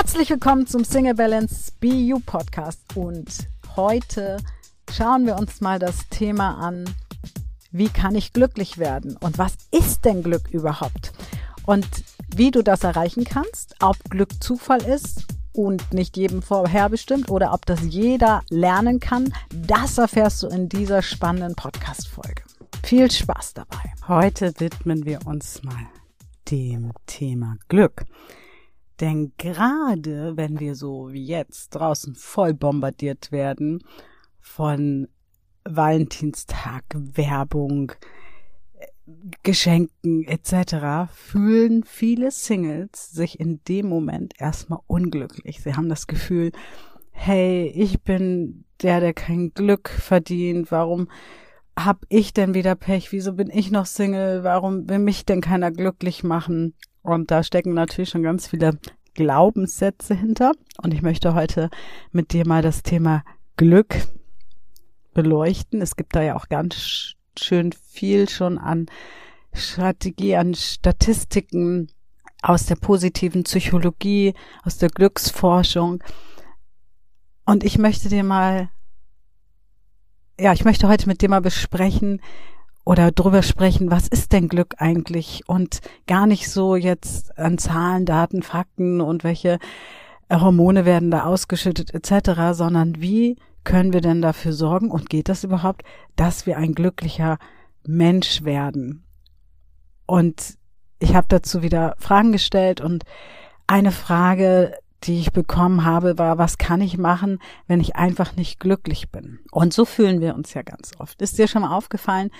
Herzlich willkommen zum Single Balance BU Podcast und heute schauen wir uns mal das Thema an, wie kann ich glücklich werden und was ist denn Glück überhaupt und wie du das erreichen kannst, ob Glück Zufall ist und nicht jedem vorherbestimmt oder ob das jeder lernen kann, das erfährst du in dieser spannenden Podcast-Folge. Viel Spaß dabei. Heute widmen wir uns mal dem Thema Glück. Denn gerade wenn wir so wie jetzt draußen voll bombardiert werden von Valentinstag, Werbung, Geschenken etc. fühlen viele Singles sich in dem Moment erstmal unglücklich. Sie haben das Gefühl, hey, ich bin der, der kein Glück verdient. Warum hab ich denn wieder Pech? Wieso bin ich noch Single? Warum will mich denn keiner glücklich machen? Und da stecken natürlich schon ganz viele Glaubenssätze hinter. Und ich möchte heute mit dir mal das Thema Glück beleuchten. Es gibt da ja auch ganz schön viel schon an Strategie, an Statistiken aus der positiven Psychologie, aus der Glücksforschung. Und ich möchte dir mal, ja, ich möchte heute mit dir mal besprechen oder drüber sprechen, was ist denn Glück eigentlich? Und gar nicht so jetzt an Zahlen, Daten, Fakten und welche Hormone werden da ausgeschüttet etc., sondern wie können wir denn dafür sorgen und geht das überhaupt, dass wir ein glücklicher Mensch werden? Und ich habe dazu wieder Fragen gestellt und eine Frage, die ich bekommen habe, war, was kann ich machen, wenn ich einfach nicht glücklich bin? Und so fühlen wir uns ja ganz oft. Ist dir schon mal aufgefallen,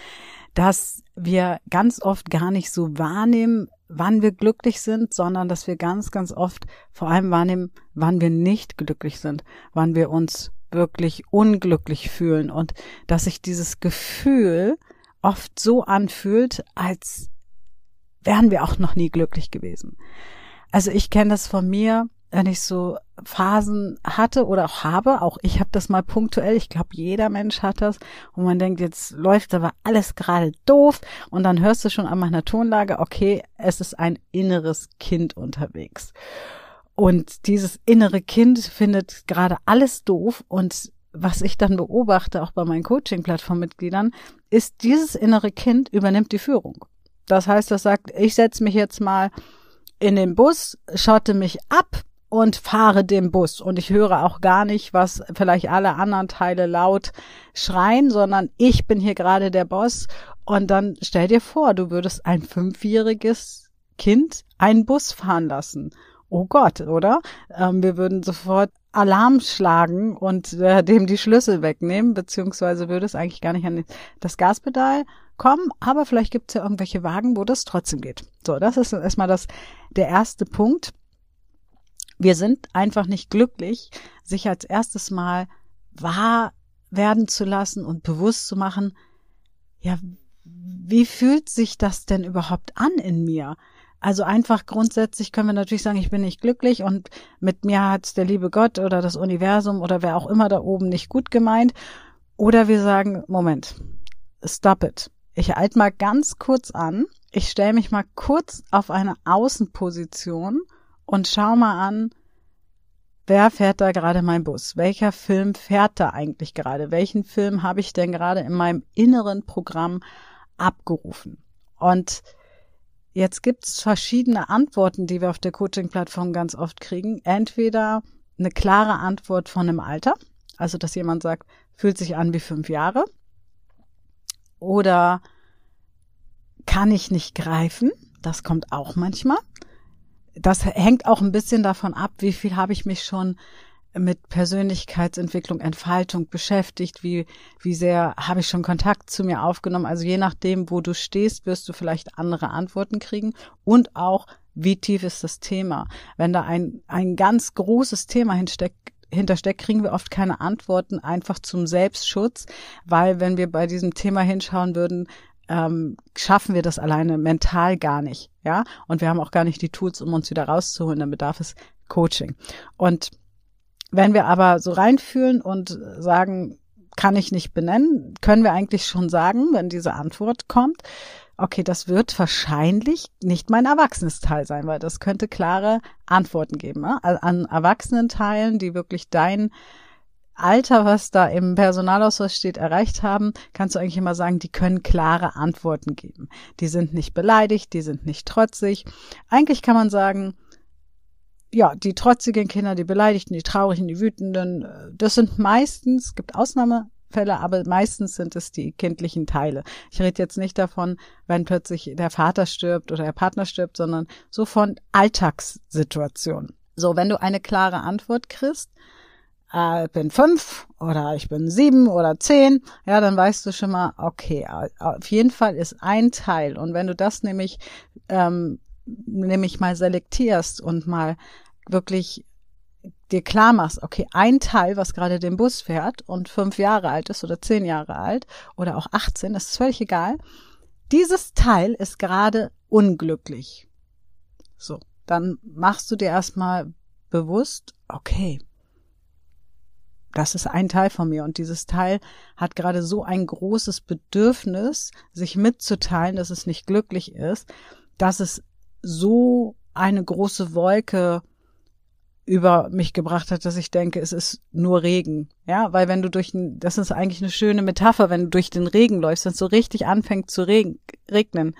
dass wir ganz oft gar nicht so wahrnehmen, wann wir glücklich sind, sondern dass wir ganz, ganz oft vor allem wahrnehmen, wann wir nicht glücklich sind, wann wir uns wirklich unglücklich fühlen und dass sich dieses Gefühl oft so anfühlt, als wären wir auch noch nie glücklich gewesen. Also ich kenne das von mir, wenn ich so Phasen hatte oder auch habe, auch ich habe das mal punktuell, ich glaube jeder Mensch hat das, wo man denkt, jetzt läuft aber alles gerade doof und dann hörst du schon an meiner Tonlage, okay, es ist ein inneres Kind unterwegs. Und dieses innere Kind findet gerade alles doof und was ich dann beobachte, auch bei meinen Coaching-Plattform-Mitgliedern, ist, dieses innere Kind übernimmt die Führung. Das heißt, das sagt, ich setze mich jetzt mal in den Bus, schotte mich ab und fahre den Bus. Und ich höre auch gar nicht, was vielleicht alle anderen Teile laut schreien, sondern ich bin hier gerade der Boss. Und dann stell dir vor, du würdest ein fünfjähriges Kind einen Bus fahren lassen oh Gott, oder? Ähm, wir würden sofort Alarm schlagen und äh, dem die Schlüssel wegnehmen, beziehungsweise würde es eigentlich gar nicht an das Gaspedal kommen, aber vielleicht gibt es ja irgendwelche Wagen, wo das trotzdem geht. So, das ist erstmal das, der erste Punkt. Wir sind einfach nicht glücklich, sich als erstes Mal wahr werden zu lassen und bewusst zu machen, ja, wie fühlt sich das denn überhaupt an in mir? Also einfach grundsätzlich können wir natürlich sagen, ich bin nicht glücklich und mit mir hat's der liebe Gott oder das Universum oder wer auch immer da oben nicht gut gemeint. Oder wir sagen, Moment, stop it. Ich halte mal ganz kurz an. Ich stelle mich mal kurz auf eine Außenposition und schau mal an, wer fährt da gerade mein Bus? Welcher Film fährt da eigentlich gerade? Welchen Film habe ich denn gerade in meinem inneren Programm abgerufen? Und Jetzt gibt's verschiedene Antworten, die wir auf der Coaching-Plattform ganz oft kriegen. Entweder eine klare Antwort von einem Alter, also dass jemand sagt, fühlt sich an wie fünf Jahre, oder kann ich nicht greifen, das kommt auch manchmal. Das hängt auch ein bisschen davon ab, wie viel habe ich mich schon mit Persönlichkeitsentwicklung, Entfaltung beschäftigt, wie, wie sehr habe ich schon Kontakt zu mir aufgenommen. Also je nachdem, wo du stehst, wirst du vielleicht andere Antworten kriegen und auch, wie tief ist das Thema. Wenn da ein, ein ganz großes Thema hinsteckt, hintersteckt, kriegen wir oft keine Antworten einfach zum Selbstschutz, weil wenn wir bei diesem Thema hinschauen würden, ähm, schaffen wir das alleine mental gar nicht, ja. Und wir haben auch gar nicht die Tools, um uns wieder rauszuholen. Dann bedarf es Coaching. Und wenn wir aber so reinfühlen und sagen, kann ich nicht benennen, können wir eigentlich schon sagen, wenn diese Antwort kommt, okay, das wird wahrscheinlich nicht mein erwachsenes Teil sein, weil das könnte klare Antworten geben. Ne? An Erwachsenenteilen, die wirklich dein Alter, was da im Personalausweis steht, erreicht haben, kannst du eigentlich immer sagen, die können klare Antworten geben. Die sind nicht beleidigt, die sind nicht trotzig. Eigentlich kann man sagen, ja, die trotzigen Kinder, die Beleidigten, die Traurigen, die Wütenden, das sind meistens, gibt Ausnahmefälle, aber meistens sind es die kindlichen Teile. Ich rede jetzt nicht davon, wenn plötzlich der Vater stirbt oder der Partner stirbt, sondern so von Alltagssituationen. So, wenn du eine klare Antwort kriegst, äh, ich bin fünf oder ich bin sieben oder zehn, ja, dann weißt du schon mal, okay, auf jeden Fall ist ein Teil. Und wenn du das nämlich, ähm, nämlich mal selektierst und mal wirklich dir klar machst, okay, ein Teil, was gerade den Bus fährt und fünf Jahre alt ist oder zehn Jahre alt oder auch 18, ist völlig egal. Dieses Teil ist gerade unglücklich. So, dann machst du dir erstmal bewusst, okay, das ist ein Teil von mir und dieses Teil hat gerade so ein großes Bedürfnis, sich mitzuteilen, dass es nicht glücklich ist, dass es so eine große Wolke über mich gebracht hat, dass ich denke, es ist nur Regen. Ja, weil wenn du durch das ist eigentlich eine schöne Metapher, wenn du durch den Regen läufst, wenn es so richtig anfängt zu regnen,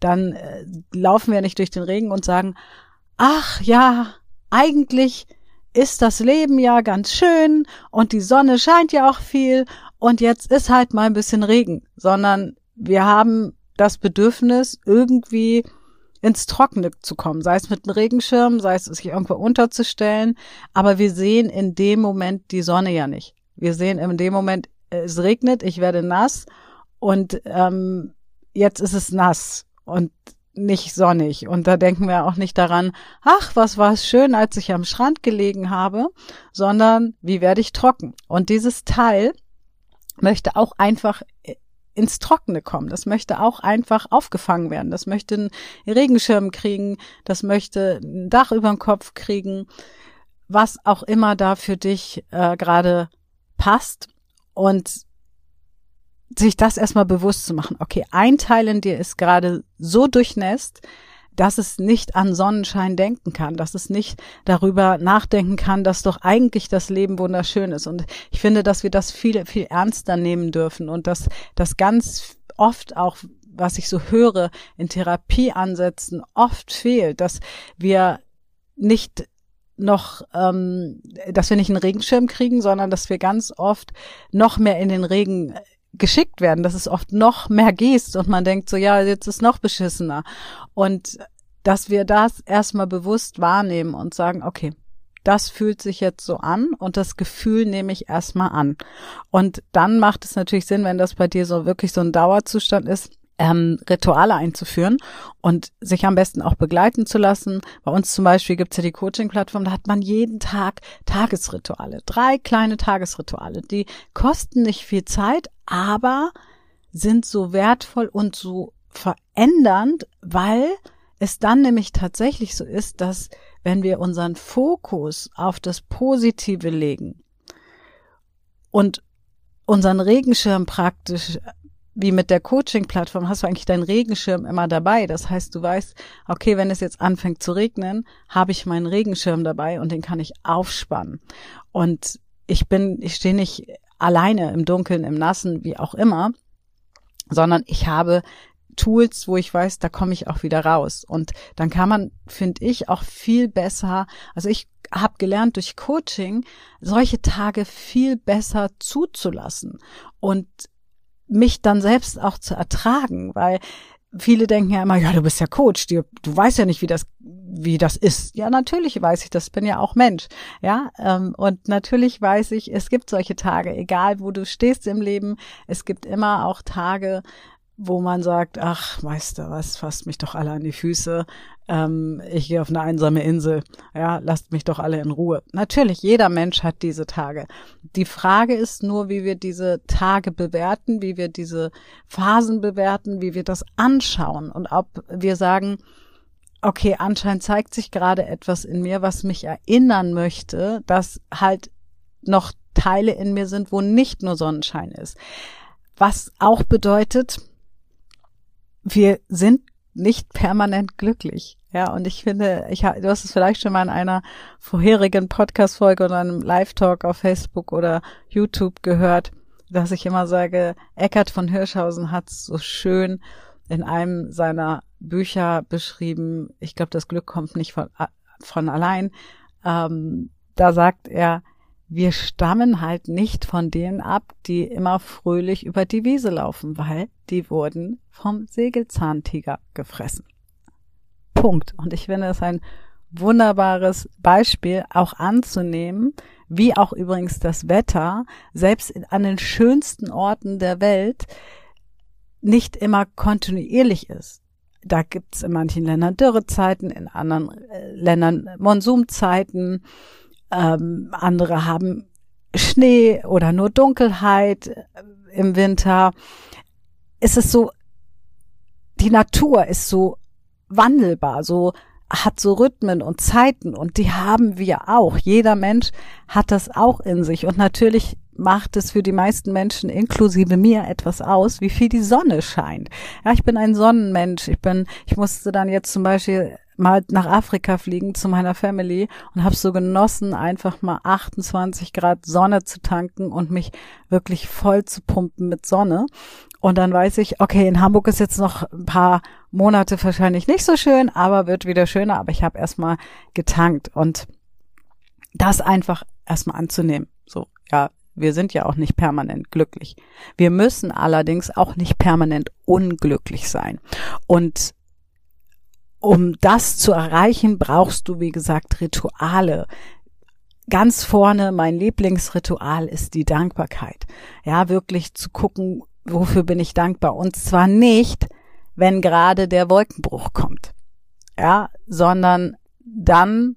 dann äh, laufen wir nicht durch den Regen und sagen, ach ja, eigentlich ist das Leben ja ganz schön und die Sonne scheint ja auch viel und jetzt ist halt mal ein bisschen Regen, sondern wir haben das Bedürfnis, irgendwie ins Trockene zu kommen, sei es mit einem Regenschirm, sei es sich irgendwo unterzustellen, aber wir sehen in dem Moment die Sonne ja nicht. Wir sehen in dem Moment, es regnet, ich werde nass und ähm, jetzt ist es nass und nicht sonnig. Und da denken wir auch nicht daran, ach, was war es schön, als ich am Strand gelegen habe, sondern wie werde ich trocken? Und dieses Teil möchte auch einfach ins Trockene kommen. Das möchte auch einfach aufgefangen werden. Das möchte einen Regenschirm kriegen. Das möchte ein Dach über den Kopf kriegen. Was auch immer da für dich äh, gerade passt. Und sich das erstmal bewusst zu machen. Okay, ein Teil in dir ist gerade so durchnässt, dass es nicht an Sonnenschein denken kann, dass es nicht darüber nachdenken kann, dass doch eigentlich das Leben wunderschön ist. Und ich finde, dass wir das viel, viel ernster nehmen dürfen und dass das ganz oft auch, was ich so höre, in Therapieansätzen oft fehlt, dass wir nicht noch, ähm, dass wir nicht einen Regenschirm kriegen, sondern dass wir ganz oft noch mehr in den Regen geschickt werden, dass es oft noch mehr gehst und man denkt so, ja, jetzt ist noch beschissener. Und dass wir das erstmal bewusst wahrnehmen und sagen, okay, das fühlt sich jetzt so an und das Gefühl nehme ich erstmal an. Und dann macht es natürlich Sinn, wenn das bei dir so wirklich so ein Dauerzustand ist, ähm, Rituale einzuführen und sich am besten auch begleiten zu lassen. Bei uns zum Beispiel gibt's ja die Coaching-Plattform, da hat man jeden Tag Tagesrituale, drei kleine Tagesrituale, die kosten nicht viel Zeit, aber sind so wertvoll und so verändernd, weil es dann nämlich tatsächlich so ist, dass wenn wir unseren Fokus auf das Positive legen und unseren Regenschirm praktisch wie mit der Coaching-Plattform hast du eigentlich deinen Regenschirm immer dabei. Das heißt, du weißt, okay, wenn es jetzt anfängt zu regnen, habe ich meinen Regenschirm dabei und den kann ich aufspannen. Und ich bin, ich stehe nicht alleine im Dunkeln, im Nassen, wie auch immer, sondern ich habe Tools, wo ich weiß, da komme ich auch wieder raus. Und dann kann man, finde ich, auch viel besser, also ich habe gelernt durch Coaching, solche Tage viel besser zuzulassen und mich dann selbst auch zu ertragen, weil viele denken ja immer, ja, du bist ja Coach, du, du weißt ja nicht, wie das, wie das ist. Ja, natürlich weiß ich das, bin ja auch Mensch. Ja, ähm, und natürlich weiß ich, es gibt solche Tage, egal wo du stehst im Leben, es gibt immer auch Tage, wo man sagt, ach, Meister, was fasst mich doch alle an die Füße. Ähm, ich gehe auf eine einsame Insel. Ja, lasst mich doch alle in Ruhe. Natürlich, jeder Mensch hat diese Tage. Die Frage ist nur, wie wir diese Tage bewerten, wie wir diese Phasen bewerten, wie wir das anschauen und ob wir sagen, okay, anscheinend zeigt sich gerade etwas in mir, was mich erinnern möchte, dass halt noch Teile in mir sind, wo nicht nur Sonnenschein ist. Was auch bedeutet, wir sind nicht permanent glücklich. Ja, und ich finde, ich du hast es vielleicht schon mal in einer vorherigen Podcast-Folge oder einem Live-Talk auf Facebook oder YouTube gehört, dass ich immer sage, Eckart von Hirschhausen hat so schön in einem seiner Bücher beschrieben. Ich glaube, das Glück kommt nicht von, von allein. Ähm, da sagt er, wir stammen halt nicht von denen ab, die immer fröhlich über die Wiese laufen, weil die wurden vom Sägelzahntiger gefressen. Punkt. Und ich finde es ein wunderbares Beispiel auch anzunehmen, wie auch übrigens das Wetter, selbst an den schönsten Orten der Welt, nicht immer kontinuierlich ist. Da gibt's in manchen Ländern Dürrezeiten, in anderen äh, Ländern Monsumzeiten, ähm, andere haben Schnee oder nur Dunkelheit äh, im Winter. Es ist so, die Natur ist so wandelbar, so hat so Rhythmen und Zeiten und die haben wir auch. Jeder Mensch hat das auch in sich und natürlich macht es für die meisten Menschen, inklusive mir, etwas aus, wie viel die Sonne scheint. Ja, ich bin ein Sonnenmensch. Ich bin, ich musste dann jetzt zum Beispiel mal nach Afrika fliegen zu meiner Family und habe so genossen, einfach mal 28 Grad Sonne zu tanken und mich wirklich voll zu pumpen mit Sonne. Und dann weiß ich, okay, in Hamburg ist jetzt noch ein paar Monate wahrscheinlich nicht so schön, aber wird wieder schöner. Aber ich habe erstmal getankt und das einfach erstmal anzunehmen. So, ja, wir sind ja auch nicht permanent glücklich. Wir müssen allerdings auch nicht permanent unglücklich sein. Und um das zu erreichen, brauchst du, wie gesagt, Rituale. Ganz vorne, mein Lieblingsritual ist die Dankbarkeit. Ja, wirklich zu gucken, wofür bin ich dankbar? Und zwar nicht, wenn gerade der Wolkenbruch kommt. Ja, sondern dann,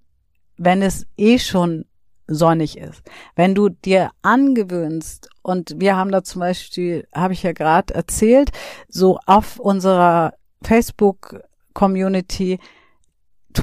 wenn es eh schon sonnig ist. Wenn du dir angewöhnst, und wir haben da zum Beispiel, habe ich ja gerade erzählt, so auf unserer Facebook Community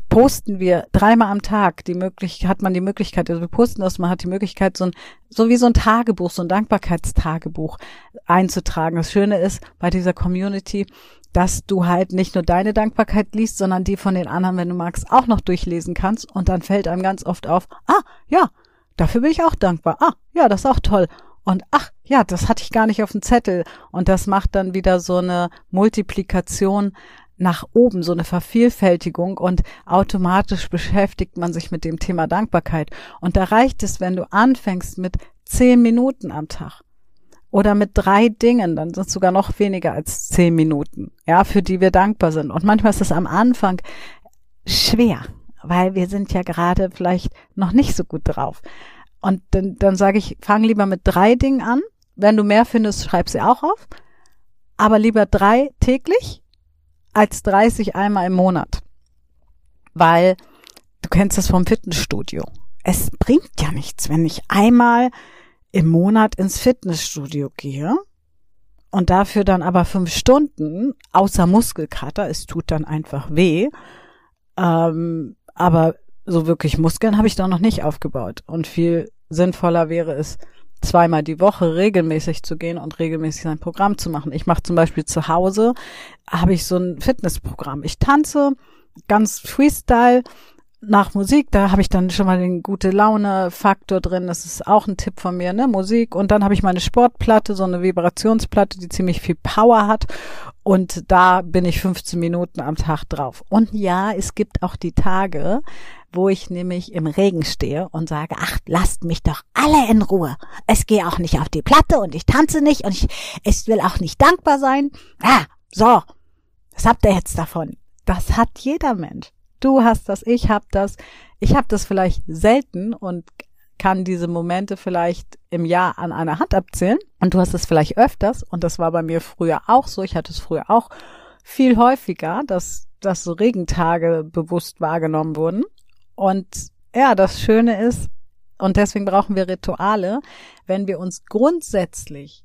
posten wir dreimal am Tag die Möglichkeit, hat man die Möglichkeit, also wir posten das, man hat die Möglichkeit, so ein, so wie so ein Tagebuch, so ein Dankbarkeitstagebuch einzutragen. Das Schöne ist bei dieser Community, dass du halt nicht nur deine Dankbarkeit liest, sondern die von den anderen, wenn du magst, auch noch durchlesen kannst und dann fällt einem ganz oft auf, ah, ja, dafür bin ich auch dankbar. Ah, ja, das ist auch toll. Und ach, ja, das hatte ich gar nicht auf dem Zettel. Und das macht dann wieder so eine Multiplikation nach oben, so eine Vervielfältigung und automatisch beschäftigt man sich mit dem Thema Dankbarkeit. Und da reicht es, wenn du anfängst mit zehn Minuten am Tag oder mit drei Dingen, dann sind es sogar noch weniger als zehn Minuten, ja, für die wir dankbar sind. Und manchmal ist es am Anfang schwer, weil wir sind ja gerade vielleicht noch nicht so gut drauf. Und dann, dann sage ich, fang lieber mit drei Dingen an. Wenn du mehr findest, schreib sie auch auf. Aber lieber drei täglich als 30 einmal im Monat. Weil du kennst das vom Fitnessstudio. Es bringt ja nichts, wenn ich einmal im Monat ins Fitnessstudio gehe und dafür dann aber fünf Stunden außer Muskelkater, es tut dann einfach weh. Ähm, aber so wirklich Muskeln habe ich da noch nicht aufgebaut. Und viel sinnvoller wäre es, zweimal die Woche regelmäßig zu gehen und regelmäßig sein Programm zu machen. Ich mache zum Beispiel zu Hause, habe ich so ein Fitnessprogramm. Ich tanze ganz Freestyle nach Musik, da habe ich dann schon mal den gute Laune Faktor drin. Das ist auch ein Tipp von mir, ne? Musik und dann habe ich meine Sportplatte, so eine Vibrationsplatte, die ziemlich viel Power hat und da bin ich 15 Minuten am Tag drauf. Und ja, es gibt auch die Tage, wo ich nämlich im Regen stehe und sage, ach, lasst mich doch alle in Ruhe. Es gehe auch nicht auf die Platte und ich tanze nicht und ich, ich will auch nicht dankbar sein. Ah, so. Was habt ihr jetzt davon? Das hat jeder Mensch. Du hast das, ich hab das. Ich habe das vielleicht selten und kann diese Momente vielleicht im Jahr an einer Hand abzählen. Und du hast es vielleicht öfters. Und das war bei mir früher auch so. Ich hatte es früher auch viel häufiger, dass, dass so Regentage bewusst wahrgenommen wurden. Und ja, das Schöne ist, und deswegen brauchen wir Rituale, wenn wir uns grundsätzlich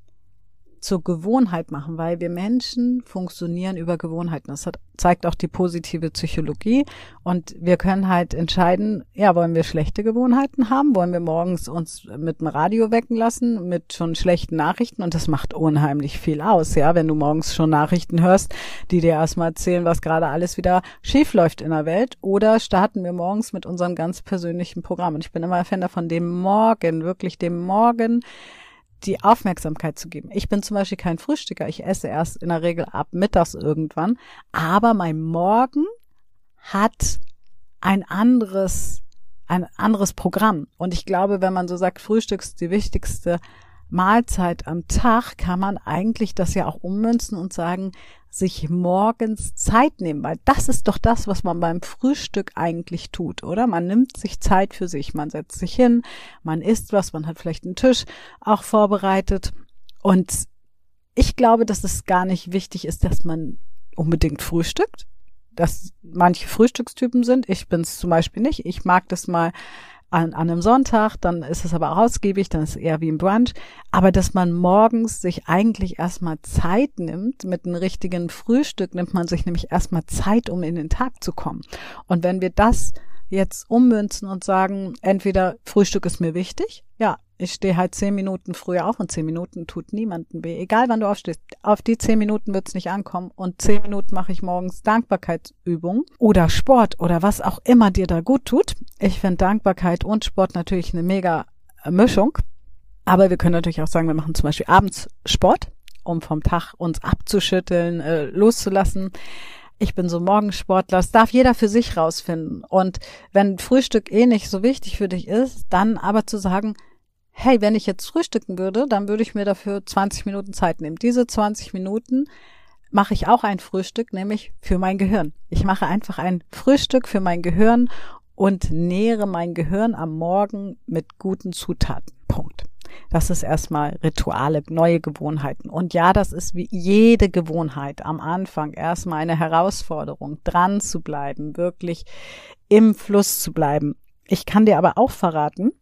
zur Gewohnheit machen, weil wir Menschen funktionieren über Gewohnheiten. Das hat, zeigt auch die positive Psychologie. Und wir können halt entscheiden, ja, wollen wir schlechte Gewohnheiten haben? Wollen wir morgens uns mit dem Radio wecken lassen, mit schon schlechten Nachrichten? Und das macht unheimlich viel aus, ja, wenn du morgens schon Nachrichten hörst, die dir erstmal erzählen, was gerade alles wieder schief läuft in der Welt. Oder starten wir morgens mit unserem ganz persönlichen Programm. Und ich bin immer Fan davon, dem Morgen, wirklich dem Morgen die Aufmerksamkeit zu geben. Ich bin zum Beispiel kein Frühstücker. Ich esse erst in der Regel ab mittags irgendwann. Aber mein Morgen hat ein anderes, ein anderes Programm. Und ich glaube, wenn man so sagt, Frühstück ist die wichtigste Mahlzeit am Tag, kann man eigentlich das ja auch ummünzen und sagen, sich morgens Zeit nehmen, weil das ist doch das, was man beim Frühstück eigentlich tut, oder? Man nimmt sich Zeit für sich, man setzt sich hin, man isst was, man hat vielleicht einen Tisch auch vorbereitet und ich glaube, dass es gar nicht wichtig ist, dass man unbedingt frühstückt, dass manche Frühstückstypen sind. Ich bin es zum Beispiel nicht. Ich mag das mal an, an einem Sonntag, dann ist es aber auch ausgiebig, dann ist es eher wie ein Brunch. Aber dass man morgens sich eigentlich erstmal Zeit nimmt, mit einem richtigen Frühstück nimmt man sich nämlich erstmal Zeit, um in den Tag zu kommen. Und wenn wir das jetzt ummünzen und sagen, entweder Frühstück ist mir wichtig, ja, ich stehe halt zehn Minuten früher auf und zehn Minuten tut niemanden weh. Egal wann du aufstehst, auf die zehn Minuten wird's nicht ankommen und zehn Minuten mache ich morgens Dankbarkeitsübung oder Sport oder was auch immer dir da gut tut. Ich finde Dankbarkeit und Sport natürlich eine mega Mischung. Aber wir können natürlich auch sagen, wir machen zum Beispiel abends Sport, um vom Tag uns abzuschütteln, äh, loszulassen ich bin so Morgensportler. Das darf jeder für sich rausfinden. Und wenn Frühstück eh nicht so wichtig für dich ist, dann aber zu sagen, hey, wenn ich jetzt frühstücken würde, dann würde ich mir dafür 20 Minuten Zeit nehmen. Diese 20 Minuten mache ich auch ein Frühstück, nämlich für mein Gehirn. Ich mache einfach ein Frühstück für mein Gehirn und nähere mein Gehirn am Morgen mit guten Zutaten. Punkt. Das ist erstmal Rituale, neue Gewohnheiten. Und ja, das ist wie jede Gewohnheit am Anfang erstmal eine Herausforderung, dran zu bleiben, wirklich im Fluss zu bleiben. Ich kann dir aber auch verraten,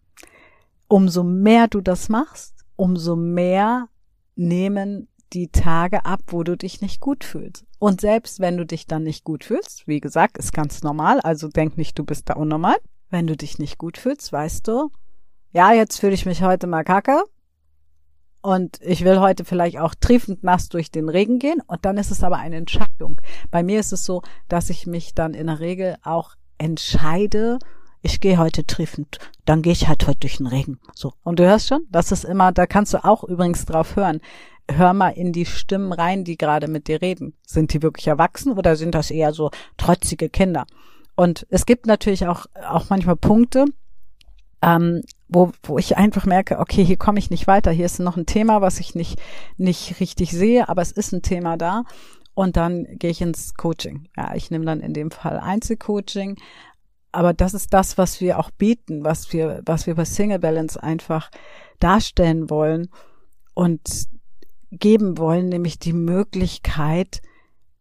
umso mehr du das machst, umso mehr nehmen die Tage ab, wo du dich nicht gut fühlst. Und selbst wenn du dich dann nicht gut fühlst, wie gesagt, ist ganz normal, also denk nicht, du bist da unnormal. Wenn du dich nicht gut fühlst, weißt du, ja, jetzt fühle ich mich heute mal kacke und ich will heute vielleicht auch triefend nass durch den Regen gehen und dann ist es aber eine Entscheidung. Bei mir ist es so, dass ich mich dann in der Regel auch entscheide, ich gehe heute triefend, dann gehe ich halt heute durch den Regen. So. Und du hörst schon, das ist immer, da kannst du auch übrigens drauf hören. Hör mal in die Stimmen rein, die gerade mit dir reden. Sind die wirklich erwachsen oder sind das eher so trotzige Kinder? Und es gibt natürlich auch, auch manchmal Punkte, ähm, wo, wo ich einfach merke, okay, hier komme ich nicht weiter, hier ist noch ein Thema, was ich nicht, nicht richtig sehe, aber es ist ein Thema da. Und dann gehe ich ins Coaching. Ja, ich nehme dann in dem Fall Einzelcoaching. Aber das ist das, was wir auch bieten, was wir, was wir bei Single Balance einfach darstellen wollen und geben wollen, nämlich die Möglichkeit,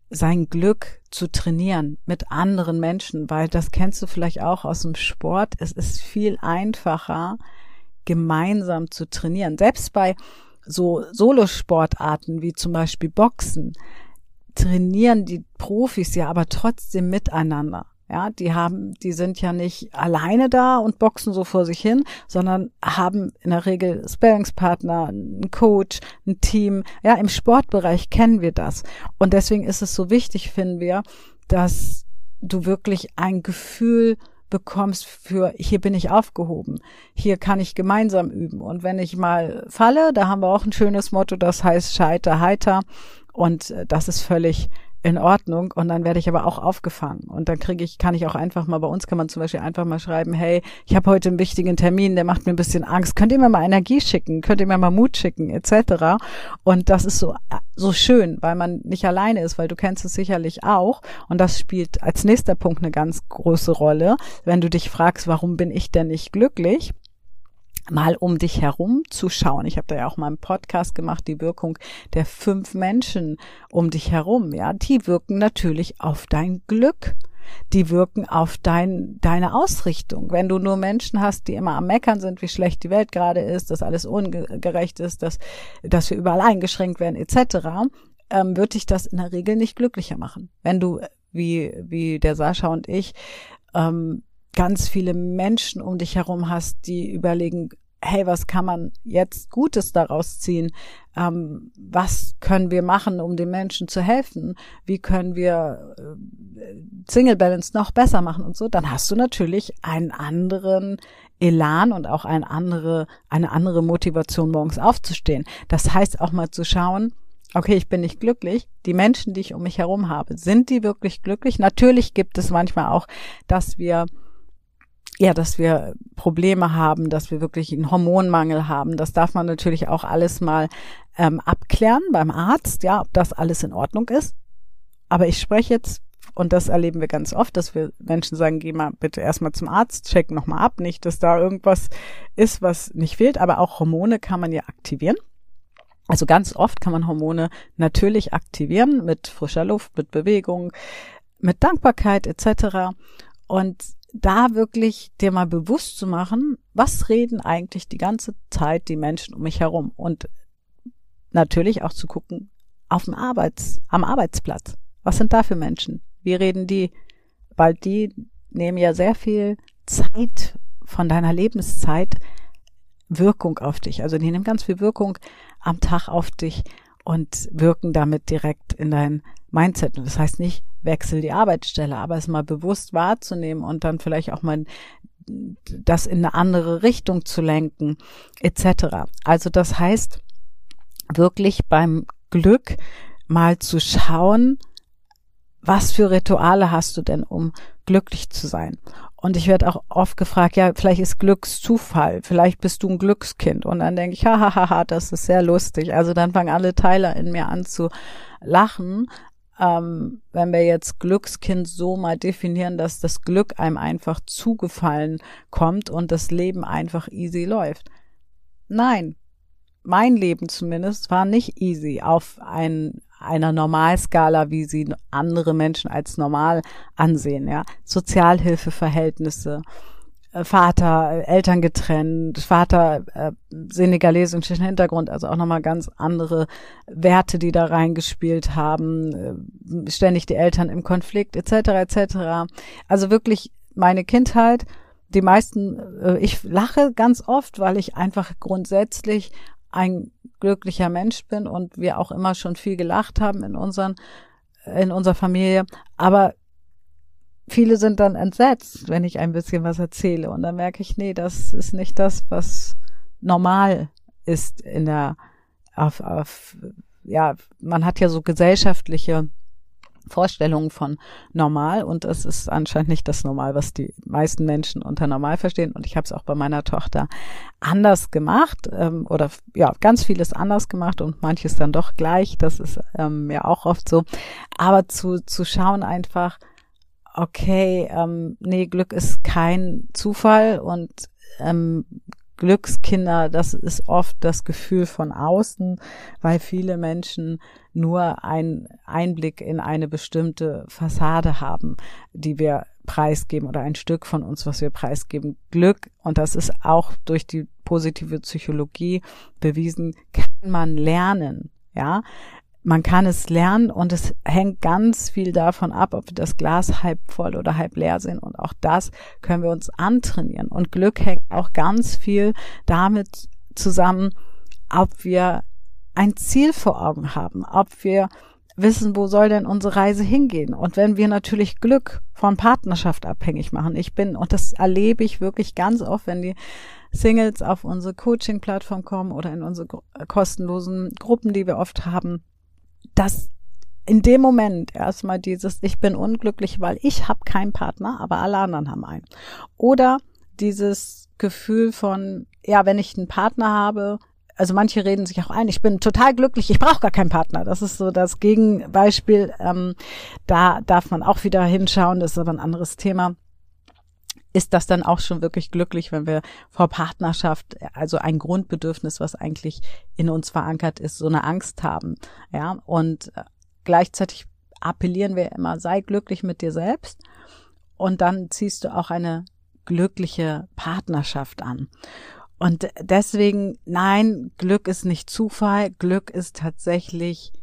sein Glück zu trainieren mit anderen Menschen, weil das kennst du vielleicht auch aus dem Sport. Es ist viel einfacher, gemeinsam zu trainieren. Selbst bei so Solosportarten wie zum Beispiel Boxen trainieren die Profis ja aber trotzdem miteinander. Ja, die haben, die sind ja nicht alleine da und boxen so vor sich hin, sondern haben in der Regel Spellingspartner, einen Coach, ein Team. Ja, im Sportbereich kennen wir das. Und deswegen ist es so wichtig, finden wir, dass du wirklich ein Gefühl bekommst für hier bin ich aufgehoben, hier kann ich gemeinsam üben und wenn ich mal falle, da haben wir auch ein schönes Motto, das heißt scheiter heiter und das ist völlig in Ordnung und dann werde ich aber auch aufgefangen. Und dann kriege ich kann ich auch einfach mal bei uns kann man zum Beispiel einfach mal schreiben hey ich habe heute einen wichtigen Termin der macht mir ein bisschen Angst. Könnt ihr mir mal Energie schicken? Könnt ihr mir mal Mut schicken? Etc und das ist so so schön weil man nicht alleine ist weil du kennst es sicherlich auch. Und das spielt als nächster Punkt eine ganz große Rolle. Wenn du dich fragst warum bin ich denn nicht glücklich mal um dich herum zu schauen. Ich habe da ja auch mal einen Podcast gemacht, die Wirkung der fünf Menschen um dich herum. Ja, die wirken natürlich auf dein Glück. Die wirken auf dein, deine Ausrichtung. Wenn du nur Menschen hast, die immer am Meckern sind, wie schlecht die Welt gerade ist, dass alles ungerecht ist, dass, dass wir überall eingeschränkt werden, etc., ähm, wird dich das in der Regel nicht glücklicher machen. Wenn du, wie, wie der Sascha und ich, ähm, ganz viele Menschen um dich herum hast, die überlegen, hey, was kann man jetzt Gutes daraus ziehen? Ähm, was können wir machen, um den Menschen zu helfen? Wie können wir äh, Single Balance noch besser machen und so? Dann hast du natürlich einen anderen Elan und auch eine andere, eine andere Motivation, morgens aufzustehen. Das heißt auch mal zu schauen, okay, ich bin nicht glücklich. Die Menschen, die ich um mich herum habe, sind die wirklich glücklich? Natürlich gibt es manchmal auch, dass wir ja, dass wir Probleme haben, dass wir wirklich einen Hormonmangel haben. Das darf man natürlich auch alles mal ähm, abklären beim Arzt, ja, ob das alles in Ordnung ist. Aber ich spreche jetzt, und das erleben wir ganz oft, dass wir Menschen sagen, geh mal bitte erstmal zum Arzt, check nochmal ab, nicht, dass da irgendwas ist, was nicht fehlt, aber auch Hormone kann man ja aktivieren. Also ganz oft kann man Hormone natürlich aktivieren mit frischer Luft, mit Bewegung, mit Dankbarkeit etc. Und da wirklich dir mal bewusst zu machen, was reden eigentlich die ganze Zeit die Menschen um mich herum und natürlich auch zu gucken auf dem Arbeits, am Arbeitsplatz. Was sind da für Menschen? Wie reden die? Weil die nehmen ja sehr viel Zeit von deiner Lebenszeit Wirkung auf dich. Also die nehmen ganz viel Wirkung am Tag auf dich und wirken damit direkt in dein Mindset. Und das heißt nicht, wechsel die Arbeitsstelle, aber es mal bewusst wahrzunehmen und dann vielleicht auch mal das in eine andere Richtung zu lenken, etc. Also das heißt, wirklich beim Glück mal zu schauen, was für Rituale hast du denn, um glücklich zu sein? Und ich werde auch oft gefragt, ja, vielleicht ist Glückszufall, vielleicht bist du ein Glückskind. Und dann denke ich, hahaha, das ist sehr lustig. Also dann fangen alle Teile in mir an zu lachen. Ähm, wenn wir jetzt Glückskind so mal definieren, dass das Glück einem einfach zugefallen kommt und das Leben einfach easy läuft. Nein, mein Leben zumindest war nicht easy auf ein, einer Normalskala, wie sie andere Menschen als normal ansehen, ja. Sozialhilfeverhältnisse, Vater, Eltern getrennt, Vater äh, senegalesischen Hintergrund, also auch nochmal ganz andere Werte, die da reingespielt haben, äh, ständig die Eltern im Konflikt etc. etc. Also wirklich meine Kindheit, die meisten, äh, ich lache ganz oft, weil ich einfach grundsätzlich ein glücklicher Mensch bin und wir auch immer schon viel gelacht haben in unseren in unserer Familie, aber viele sind dann entsetzt, wenn ich ein bisschen was erzähle und dann merke ich, nee, das ist nicht das, was normal ist in der auf, auf ja, man hat ja so gesellschaftliche Vorstellungen von normal und es ist anscheinend nicht das Normal, was die meisten Menschen unter normal verstehen. Und ich habe es auch bei meiner Tochter anders gemacht ähm, oder ja, ganz vieles anders gemacht und manches dann doch gleich. Das ist ähm, ja auch oft so. Aber zu, zu schauen einfach, okay, ähm, nee, Glück ist kein Zufall und ähm, Glückskinder, das ist oft das Gefühl von außen, weil viele Menschen nur einen Einblick in eine bestimmte Fassade haben, die wir preisgeben oder ein Stück von uns, was wir preisgeben. Glück, und das ist auch durch die positive Psychologie bewiesen, kann man lernen. Ja, man kann es lernen und es hängt ganz viel davon ab, ob wir das Glas halb voll oder halb leer sehen. Und auch das können wir uns antrainieren. Und Glück hängt auch ganz viel damit zusammen, ob wir ein Ziel vor Augen haben, ob wir wissen, wo soll denn unsere Reise hingehen? Und wenn wir natürlich Glück von Partnerschaft abhängig machen, ich bin, und das erlebe ich wirklich ganz oft, wenn die Singles auf unsere Coaching-Plattform kommen oder in unsere kostenlosen Gruppen, die wir oft haben, dass in dem Moment erstmal dieses, ich bin unglücklich, weil ich habe keinen Partner, aber alle anderen haben einen. Oder dieses Gefühl von, ja, wenn ich einen Partner habe, also manche reden sich auch ein, ich bin total glücklich, ich brauche gar keinen Partner. Das ist so das Gegenbeispiel. Ähm, da darf man auch wieder hinschauen, das ist aber ein anderes Thema. Ist das dann auch schon wirklich glücklich, wenn wir vor Partnerschaft, also ein Grundbedürfnis, was eigentlich in uns verankert ist, so eine Angst haben? Ja, und äh, gleichzeitig appellieren wir immer, sei glücklich mit dir selbst und dann ziehst du auch eine glückliche Partnerschaft an. Und deswegen, nein, Glück ist nicht Zufall, Glück ist tatsächlich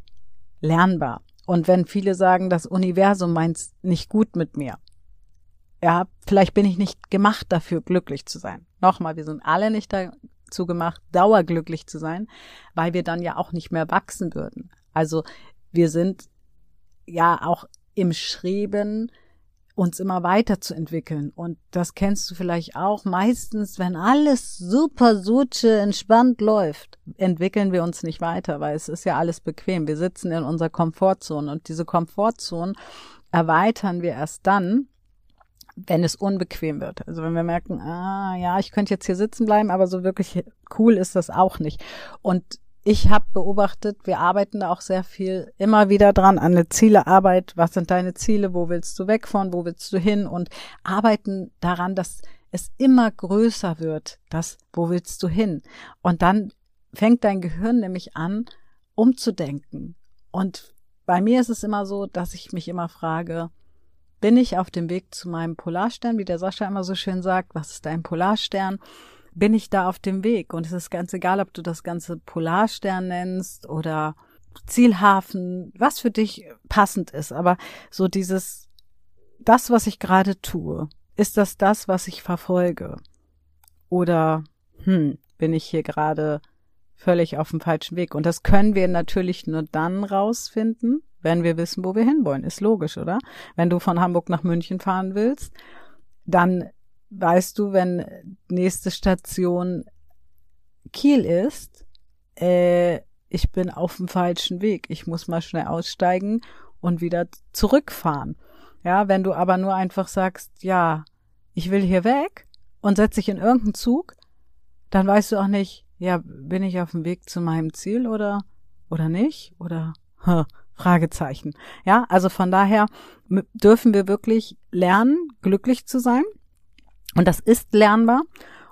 lernbar. Und wenn viele sagen, das Universum meint nicht gut mit mir, ja, vielleicht bin ich nicht gemacht dafür, glücklich zu sein. Nochmal, wir sind alle nicht dazu gemacht, dauerglücklich zu sein, weil wir dann ja auch nicht mehr wachsen würden. Also wir sind ja auch im Streben, uns immer weiterzuentwickeln. Und das kennst du vielleicht auch. Meistens, wenn alles super suche entspannt läuft, entwickeln wir uns nicht weiter, weil es ist ja alles bequem. Wir sitzen in unserer Komfortzone und diese Komfortzone erweitern wir erst dann, wenn es unbequem wird. Also wenn wir merken, ah ja, ich könnte jetzt hier sitzen bleiben, aber so wirklich cool ist das auch nicht. Und ich habe beobachtet, wir arbeiten da auch sehr viel immer wieder dran an eine Zielearbeit. Was sind deine Ziele? Wo willst du weg von? Wo willst du hin? Und arbeiten daran, dass es immer größer wird. Das, wo willst du hin? Und dann fängt dein Gehirn nämlich an, umzudenken. Und bei mir ist es immer so, dass ich mich immer frage, bin ich auf dem Weg zu meinem Polarstern, wie der Sascha immer so schön sagt, was ist dein Polarstern? Bin ich da auf dem Weg? Und es ist ganz egal, ob du das Ganze Polarstern nennst oder Zielhafen, was für dich passend ist. Aber so dieses, das, was ich gerade tue, ist das das, was ich verfolge? Oder, hm, bin ich hier gerade völlig auf dem falschen Weg? Und das können wir natürlich nur dann rausfinden, wenn wir wissen, wo wir hinwollen. Ist logisch, oder? Wenn du von Hamburg nach München fahren willst, dann weißt du, wenn nächste Station Kiel ist, äh, ich bin auf dem falschen Weg. Ich muss mal schnell aussteigen und wieder zurückfahren. Ja, wenn du aber nur einfach sagst, ja, ich will hier weg und setz dich in irgendeinen Zug, dann weißt du auch nicht, ja, bin ich auf dem Weg zu meinem Ziel oder, oder nicht? Oder, huh, Fragezeichen. Ja, also von daher dürfen wir wirklich lernen, glücklich zu sein. Und das ist lernbar.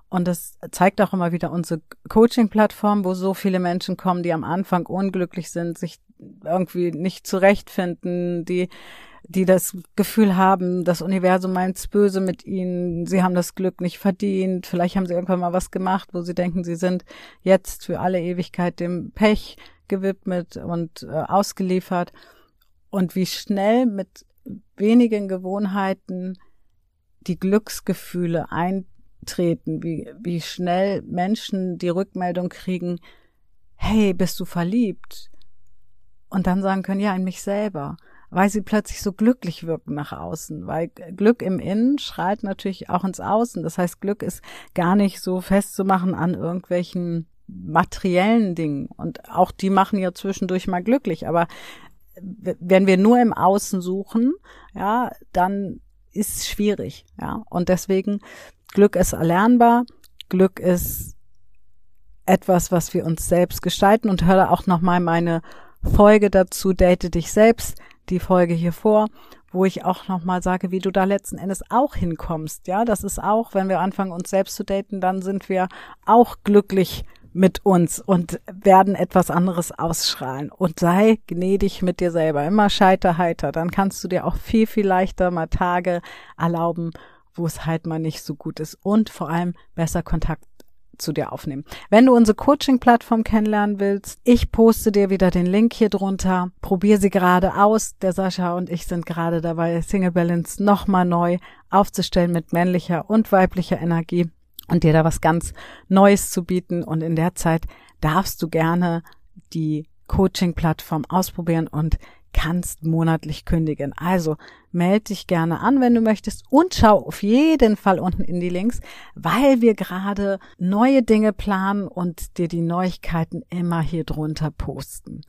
Und das zeigt auch immer wieder unsere Coaching-Plattform, wo so viele Menschen kommen, die am Anfang unglücklich sind, sich irgendwie nicht zurechtfinden, die, die das Gefühl haben, das Universum meint's böse mit ihnen, sie haben das Glück nicht verdient, vielleicht haben sie irgendwann mal was gemacht, wo sie denken, sie sind jetzt für alle Ewigkeit dem Pech gewidmet und äh, ausgeliefert und wie schnell mit wenigen Gewohnheiten die Glücksgefühle eintreten, wie, wie schnell Menschen die Rückmeldung kriegen, hey, bist du verliebt? Und dann sagen können, ja, in mich selber, weil sie plötzlich so glücklich wirken nach außen, weil Glück im Innen schreit natürlich auch ins Außen. Das heißt, Glück ist gar nicht so festzumachen an irgendwelchen materiellen Dingen. Und auch die machen ja zwischendurch mal glücklich. Aber wenn wir nur im Außen suchen, ja, dann ist schwierig, ja. Und deswegen Glück ist erlernbar. Glück ist etwas, was wir uns selbst gestalten und höre auch nochmal meine Folge dazu, date dich selbst, die Folge hier vor, wo ich auch nochmal sage, wie du da letzten Endes auch hinkommst. Ja, das ist auch, wenn wir anfangen, uns selbst zu daten, dann sind wir auch glücklich mit uns und werden etwas anderes ausstrahlen. Und sei gnädig mit dir selber. Immer scheiter heiter. Dann kannst du dir auch viel, viel leichter mal Tage erlauben, wo es halt mal nicht so gut ist und vor allem besser Kontakt zu dir aufnehmen. Wenn du unsere Coaching-Plattform kennenlernen willst, ich poste dir wieder den Link hier drunter. Probier sie gerade aus. Der Sascha und ich sind gerade dabei, Single Balance nochmal neu aufzustellen mit männlicher und weiblicher Energie und dir da was ganz Neues zu bieten. Und in der Zeit darfst du gerne die Coaching-Plattform ausprobieren und kannst monatlich kündigen. Also melde dich gerne an, wenn du möchtest und schau auf jeden Fall unten in die Links, weil wir gerade neue Dinge planen und dir die Neuigkeiten immer hier drunter posten.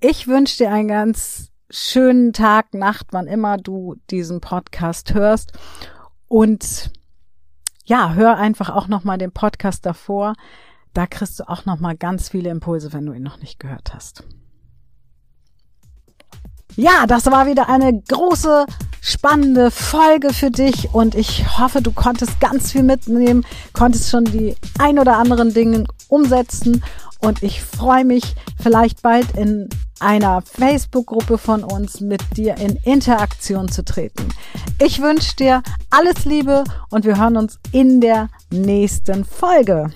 Ich wünsche dir einen ganz schönen Tag, Nacht, wann immer du diesen Podcast hörst und ja, hör einfach auch nochmal den Podcast davor. Da kriegst du auch nochmal ganz viele Impulse, wenn du ihn noch nicht gehört hast. Ja, das war wieder eine große, spannende Folge für dich und ich hoffe, du konntest ganz viel mitnehmen, konntest schon die ein oder anderen Dinge umsetzen und ich freue mich vielleicht bald in einer Facebook-Gruppe von uns mit dir in Interaktion zu treten. Ich wünsche dir alles Liebe und wir hören uns in der nächsten Folge.